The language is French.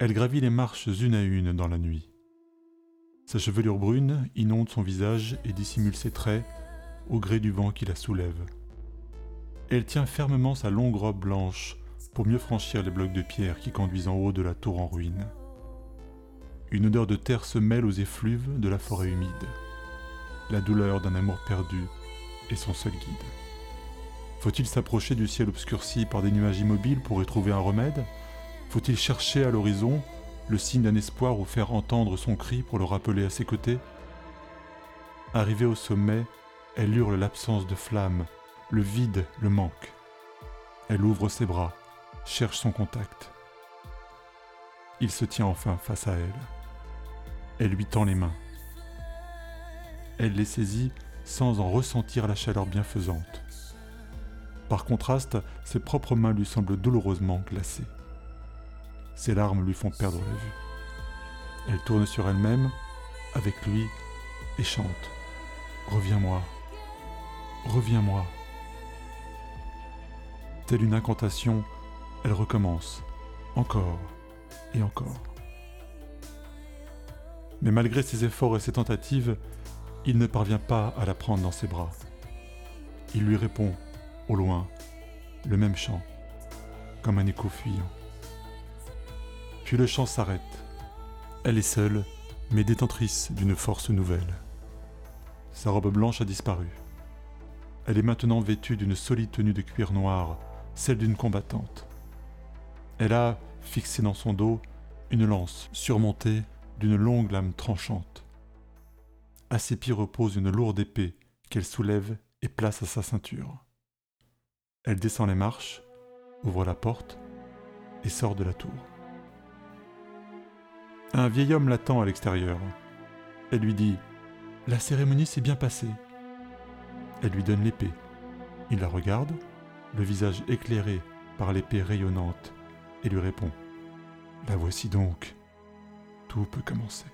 Elle gravit les marches une à une dans la nuit. Sa chevelure brune inonde son visage et dissimule ses traits au gré du vent qui la soulève. Elle tient fermement sa longue robe blanche pour mieux franchir les blocs de pierre qui conduisent en haut de la tour en ruine. Une odeur de terre se mêle aux effluves de la forêt humide. La douleur d'un amour perdu est son seul guide. Faut-il s'approcher du ciel obscurci par des nuages immobiles pour y trouver un remède? Faut-il chercher à l'horizon le signe d'un espoir ou faire entendre son cri pour le rappeler à ses côtés? Arrivée au sommet, elle hurle l'absence de flamme, le vide, le manque. Elle ouvre ses bras, cherche son contact. Il se tient enfin face à elle. Elle lui tend les mains. Elle les saisit sans en ressentir la chaleur bienfaisante. Par contraste, ses propres mains lui semblent douloureusement glacées. Ses larmes lui font perdre la vue. Elle tourne sur elle-même, avec lui, et chante ⁇ Reviens-moi, reviens-moi ⁇ Telle une incantation, elle recommence, encore et encore. Mais malgré ses efforts et ses tentatives, il ne parvient pas à la prendre dans ses bras. Il lui répond, au loin, le même chant, comme un écho fuyant. Puis le chant s'arrête. Elle est seule, mais détentrice d'une force nouvelle. Sa robe blanche a disparu. Elle est maintenant vêtue d'une solide tenue de cuir noir, celle d'une combattante. Elle a, fixé dans son dos, une lance surmontée d'une longue lame tranchante. À ses pieds repose une lourde épée qu'elle soulève et place à sa ceinture. Elle descend les marches, ouvre la porte et sort de la tour. Un vieil homme l'attend à l'extérieur. Elle lui dit ⁇ La cérémonie s'est bien passée ⁇ Elle lui donne l'épée. Il la regarde, le visage éclairé par l'épée rayonnante, et lui répond ⁇ La voici donc, tout peut commencer.